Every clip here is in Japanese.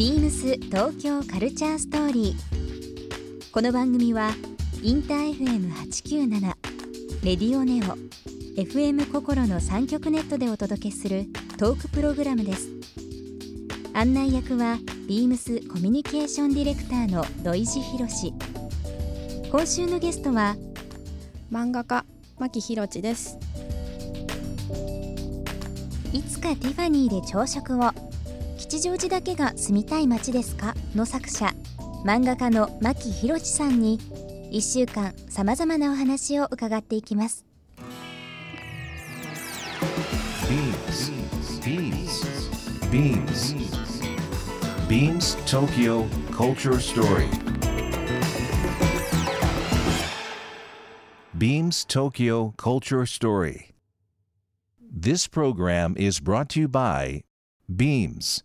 ビームス東京カルチャーストーリー。この番組はインター FM897 レディオネオ FM 心の三極ネットでお届けするトークプログラムです。案内役はビームスコミュニケーションディレクターの土井博志。今週のゲストは漫画家牧博地ですいつかティファニーで朝食を吉祥寺だけが住みたい街ですかの作者漫画家の牧博地さんに1週間さまざまなお話を伺っていきます BeamsBeamsBeamsTokyo Culture Story Beams Tokyo Culture Story This program is brought to you by Beams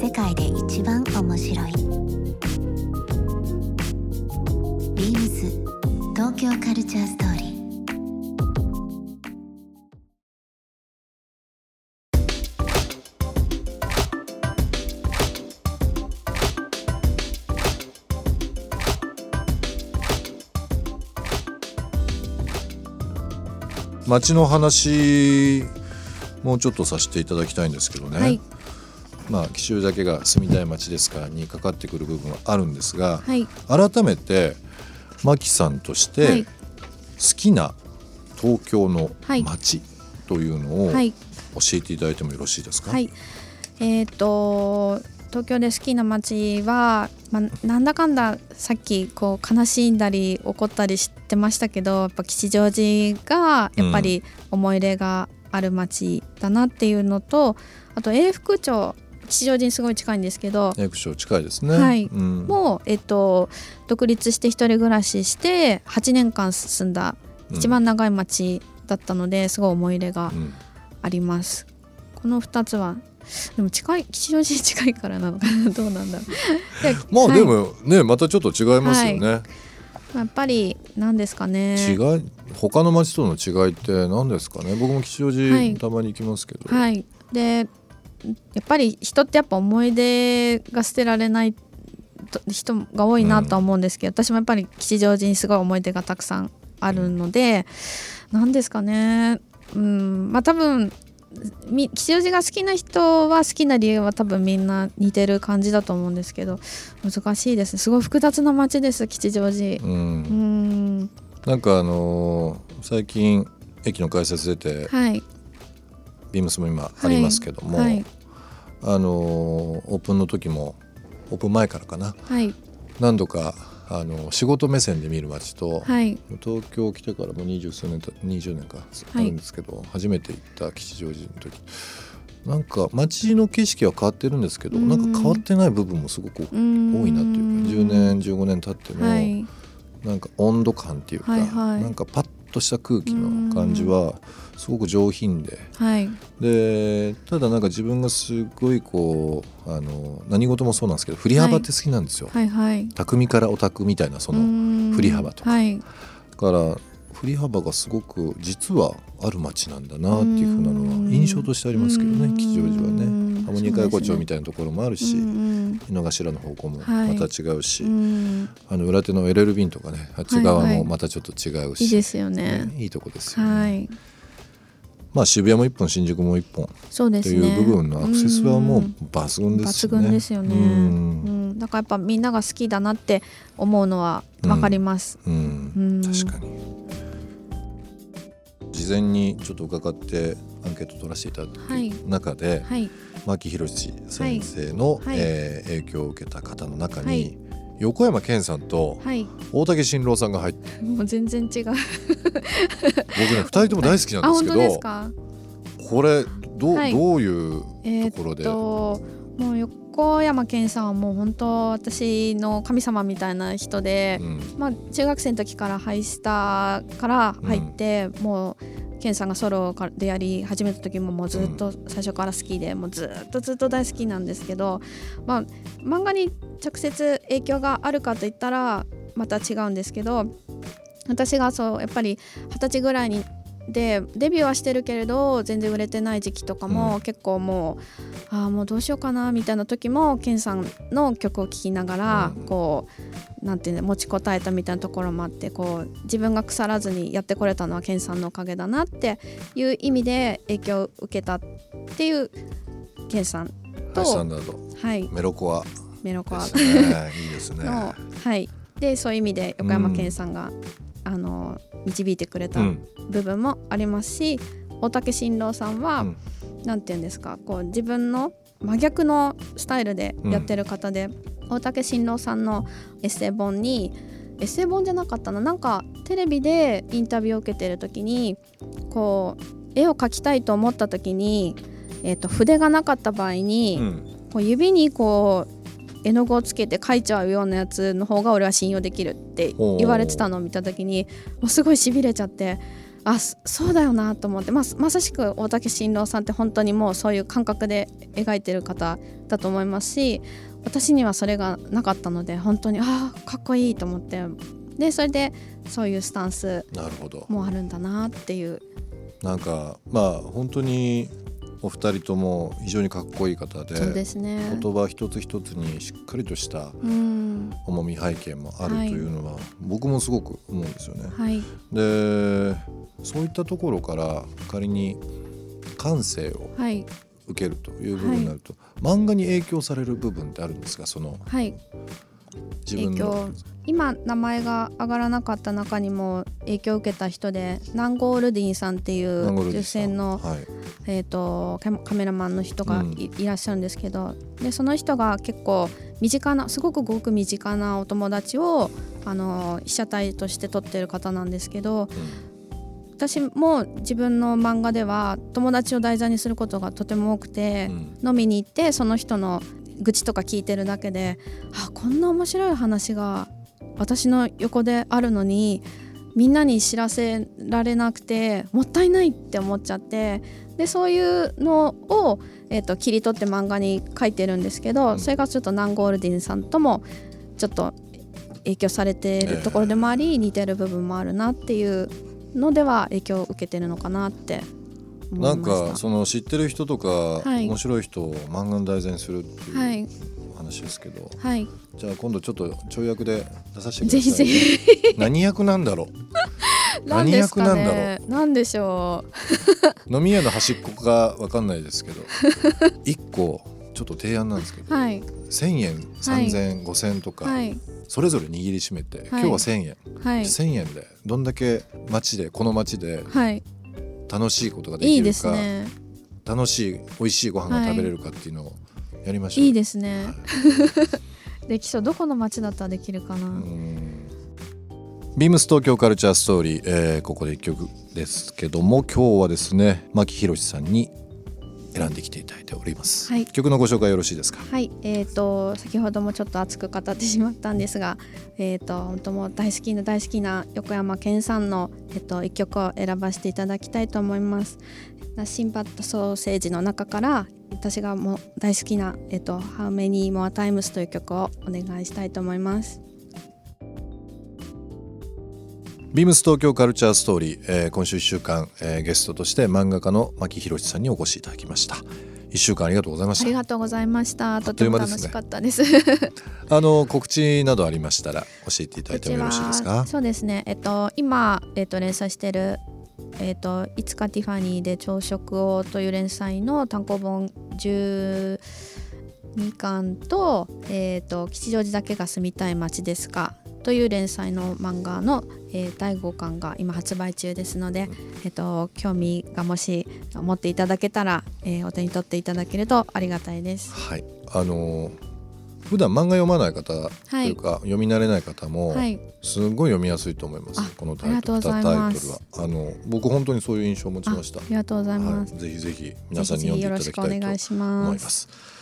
世界で一番面白い。ビームス東京カルチャーストーリー街の話もうちょっとさせていただきたいんですけどね、はいまあ紀州だけが住みたい街ですからにかかってくる部分はあるんですが、はい。改めてマキさんとしてはい。好きな東京の街というのを教はい。えていただいてもよろしいですか、はい。えっ、と東京で好きな街は、まあ、なんだかんださっきこう悲しんだり怒ったりしてましたけどやっぱ吉祥寺がやっぱり思い入れがある街だなっていうのと、あと永福町吉祥寺にすごい近いんですけどネクション近いですね。はい。うん。もう、えっと、独立して一人暮らしして8年間住んだ一番長い町だったのですごい思い入れがうん。あります。この2つはでも近い吉祥寺に近いからなのかな？どうなんだろう。ではいまあでもね、またちょっと違いますよね。やっぱり何ですかね。違い他の街との違いって何ですかね？僕も吉祥寺、はい。たまに行きますけど、はい、でやっぱり人ってやっぱ思い出が捨てられないと人が多いなとは思うんですけど、私もやっぱり吉祥寺にすごい思い出がたくさんあるので、何ですかね。うん。まあ多分み吉祥寺が好きな人は好きな理由は多分みんな似てる感じだと思うんですけど難しいですね。すごい複雑な街です吉祥寺。うん。うん。なんかあのー最近駅の改札出て、はいビームスも今ありますけども、はいあのーオープンの時もオープン前からかな。はい。何度かあの仕事目線で見る街と、はい。東京来てからもう二十数年た20年かあはい。るんですけど、初めて行った吉祥寺の時。なんか街の景色は変わってるんですけど、うん。なんか変わってない部分もすごく多多いなっていうか10年15年経っても、はい。なんか温度感っていうか、はいはい。なんかパッとした空気の感じはすごく上品で。はい。でただなんか自分がすごいこうあの何事もそうなんですけど振り幅って好きなんですよ、はい。はい匠からオタクみたいなその振り幅とか。はい。だから振り幅がすごく実はある街なんだなっていうふうなのは印象としてありますけどね吉祥寺はね。ハーモニカ横丁みたいなところもあるし、井の頭の方向もまた違うし、あの裏手のエレルビンとかねあっち側はいはい。もまたちょっと違うし、いいですよね。ねいいとこですよね、はい。まあ渋谷も一本新宿も一本とそうですね。いう部分のアクセスはもう抜群です抜よね。群ですよね、ううん。ん、だからやっぱみんなが好きだなって思うのはわかります、うん。うん。確かに。事前にちょっと伺ってアンケート取らせていただはい。いた中で、はい。牧博先生の、はい。えー影響を受けた方の中に、はい。横山健さんとはい。大竹新郎さんが入ってもう全然違う。僕ね2人とも大好きなあんですけど、これどう,、はい。どういうえーところで、っともう横山健さんはもう本当私の神様みたいな人で、うん。まあ、中学生の時からハイスターから入って、もう健さんがソロでやり始めた時ももうずっと最初から好きで、もうずっとずっと大好きなんですけど、まあ、漫画に直接影響があるかといったらまた違うんですけど私がそうやっぱり二十歳ぐらいにでデビューはしてるけれど全然売れてない時期とかも、うん。結構もうああもうどうしようかなみたいな時もケンさんの曲を聴きながら、うん。こうなんていうの持ちこたえたみたいなところもあってこう自分が腐らずにやってこれたのはケンさんのおかげだなっていう意味で影響を受けたっていうケンさんハイスタンダード。はい。メロコア。メロコア。いいですね。の、はい、でそういう意味で横山健さんが、あの導いてくれたうん。部分もありますし、大竹新郎さんは、うん。て言うんですかこう自分の真逆のスタイルでやってる方で、大竹新郎さんのエッセイ本にエッセイ本じゃなかったななんかテレビでインタビューを受けてる時にこう絵を描きたいと思った時に、えー、と筆がなかった場合に、うん。こう指にこう絵の具をつけて描いちゃうようなやつの方が俺は信用できるって言われてたのを見た時にもうすごいしびれちゃってあそそうだよなと思って。ままさしく大竹新郎さんって本当にもうそういう感覚で描いてる方だと思いますし私にはそれがなかったので本当にああかっこいいと思って。でそれでそういうスタンスもあるんだなっていう。なんかまあ本当にお二人とも非常にかっこいい方でそうですね。言葉一つ一つにしっかりとしたうん。重み背景もあるとはい。いうのは、僕もすごく思うんですよね。はい。でそういったところから仮に感性をはい。受けるという部分になると、漫画に影響される部分ってあるんですかそのはい影響今名前が上がらなかった中にも影響を受けた人でナンゴールディンさんっていう女性の、はい。えー、とカメカメラマンの人がい,、うん。いらっしゃるんですけどでその人が結構身近なすごくごく身近なお友達をあの被写体として撮ってる方なんですけど私も自分の漫画では友達を題材にすることがとても多くて。うん。飲みに行ってその人の愚痴とか聞いてるだけであこんな面白い話が私の横であるのにみんなに知らせられなくてもったいないって思っちゃってでそういうのを、えー、と切り取って漫画に書いてるんですけど、うん。それがちょっとナンゴールディンさんともちょっと影響されているところでもあり、似てる部分もあるなっていうのでは影響を受けてるのかなって思ないん。かその知ってる人とか、はい。面白い人を漫画の題材にするってはい。いう話ですけど、はい、じゃあ今度ちょっと跳躍で出させてください。ぜひぜひ。何役なんだろう？何役なんだろね。なんでしょ飲み屋の端っこかわかんないですけど。一個ちょっと提案なんですけう。ど、はい。1,000円3,000円5,000円とか、はい。それぞれ握りしめて、はい。今日は1,000円、はい。1,000円でどんだけ街でこの街ではい。楽しいことがでいいできるか、すね。楽しい美味しいご飯が食べれるかっていうのをやりましょう。いいですね。できそうどこの町だったらできるかな？うんビームス東京カルチャーストーリー、えーここで一曲ですけども今日はですね牧宏さんに選んできていただいております、はい曲のご紹介よろしいですか？はい、えー、と先ほどもちょっと熱く語ってしまったんですが、えー、と本当もう大好きな大好きな横山健さんの、えっと一曲を選ばせていただきたいと思います。ナッシンバットソーセージの中から私がもう大好きな「えっと How Many More Times」という曲をお願いしたいと思います。ビームス東京カルチャーストーリー、えー今週1週間、えーゲストとして漫画家の牧宏さんにお越しいただきました1週間ありがとうございましたありがとうございました。とても楽しかったです。あの告知などありましたら教えていただいてもよろしいですか？そうですね。えっと今えっと連載してるえっといつかティファニーで朝食をという連載の単行本12巻とえっと吉祥寺だけが住みたい街ですか。という連載の漫画の、えー第5巻が今発売中ですので、えっと興味がもし持っていただけたら、えーお手に取っていただけるとありがたいです。はい。あのー普段漫画読まない方というか、読み慣れない方も、はい、すごい読みやすいと思います。あこのタイトルは。あの僕本当にそういう印象を持ちました。あありがとうございます。はい、ぜひぜひ皆さんに読んでいただきたいとぜひぜひよろしくお願いし思。います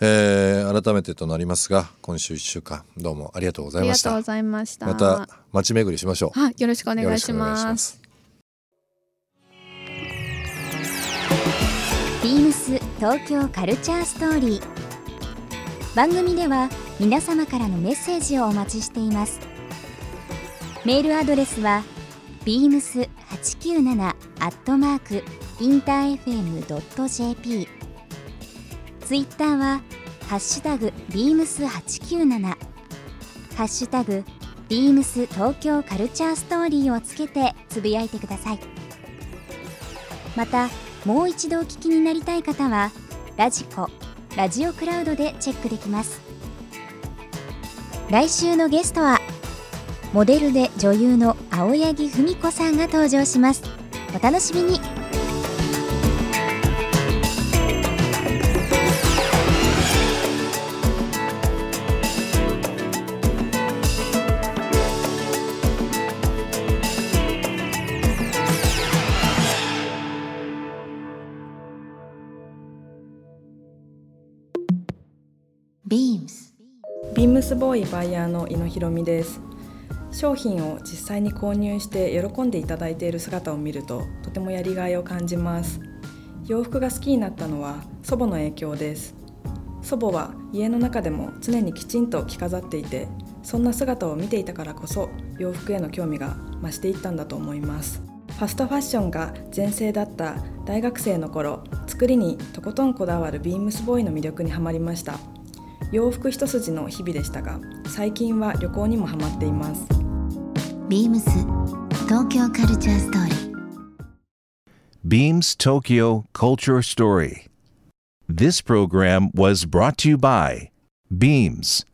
えー改めてとなりますが今週1週間どうもありがとうござありいました。がとうございました。また街巡りしましょう。はいよろしくお願いします。ビームス東京カルチャーストーリー。番組では皆様からのメッセージをお待ちしています。メールアドレスは beams897 アットマークインター FM.jp ツイッターはハッシュタグ beams897 ハッシュタグビームス東京カルチャーストーリーをつけてつぶやいてください。またもう一度お聞きになりたい方はラジコラジオクラウドでチェックできます。来週のゲストはモデルで女優の青柳文子さんが登場します。お楽しみに。スボーイバイヤーの井野ひろみです。商品を実際に購入して喜んでいただいている姿を見るととてもやりがいを感じます。洋服が好きになったのは祖母の影響です。祖母は家の中でも常にきちんと着飾っていてそんな姿を見ていたからこそ洋服への興味が増していったんだと思います。ファストファッションが全盛だった大学生の頃作りにとことんこだわるビームスボーイの魅力にはまりました。洋服一筋の日々でしたが最近は旅行にもハマっていますビームス東京カルチャーストーリー Beams Tokyo Culture Story. This program was brought to you by Beams.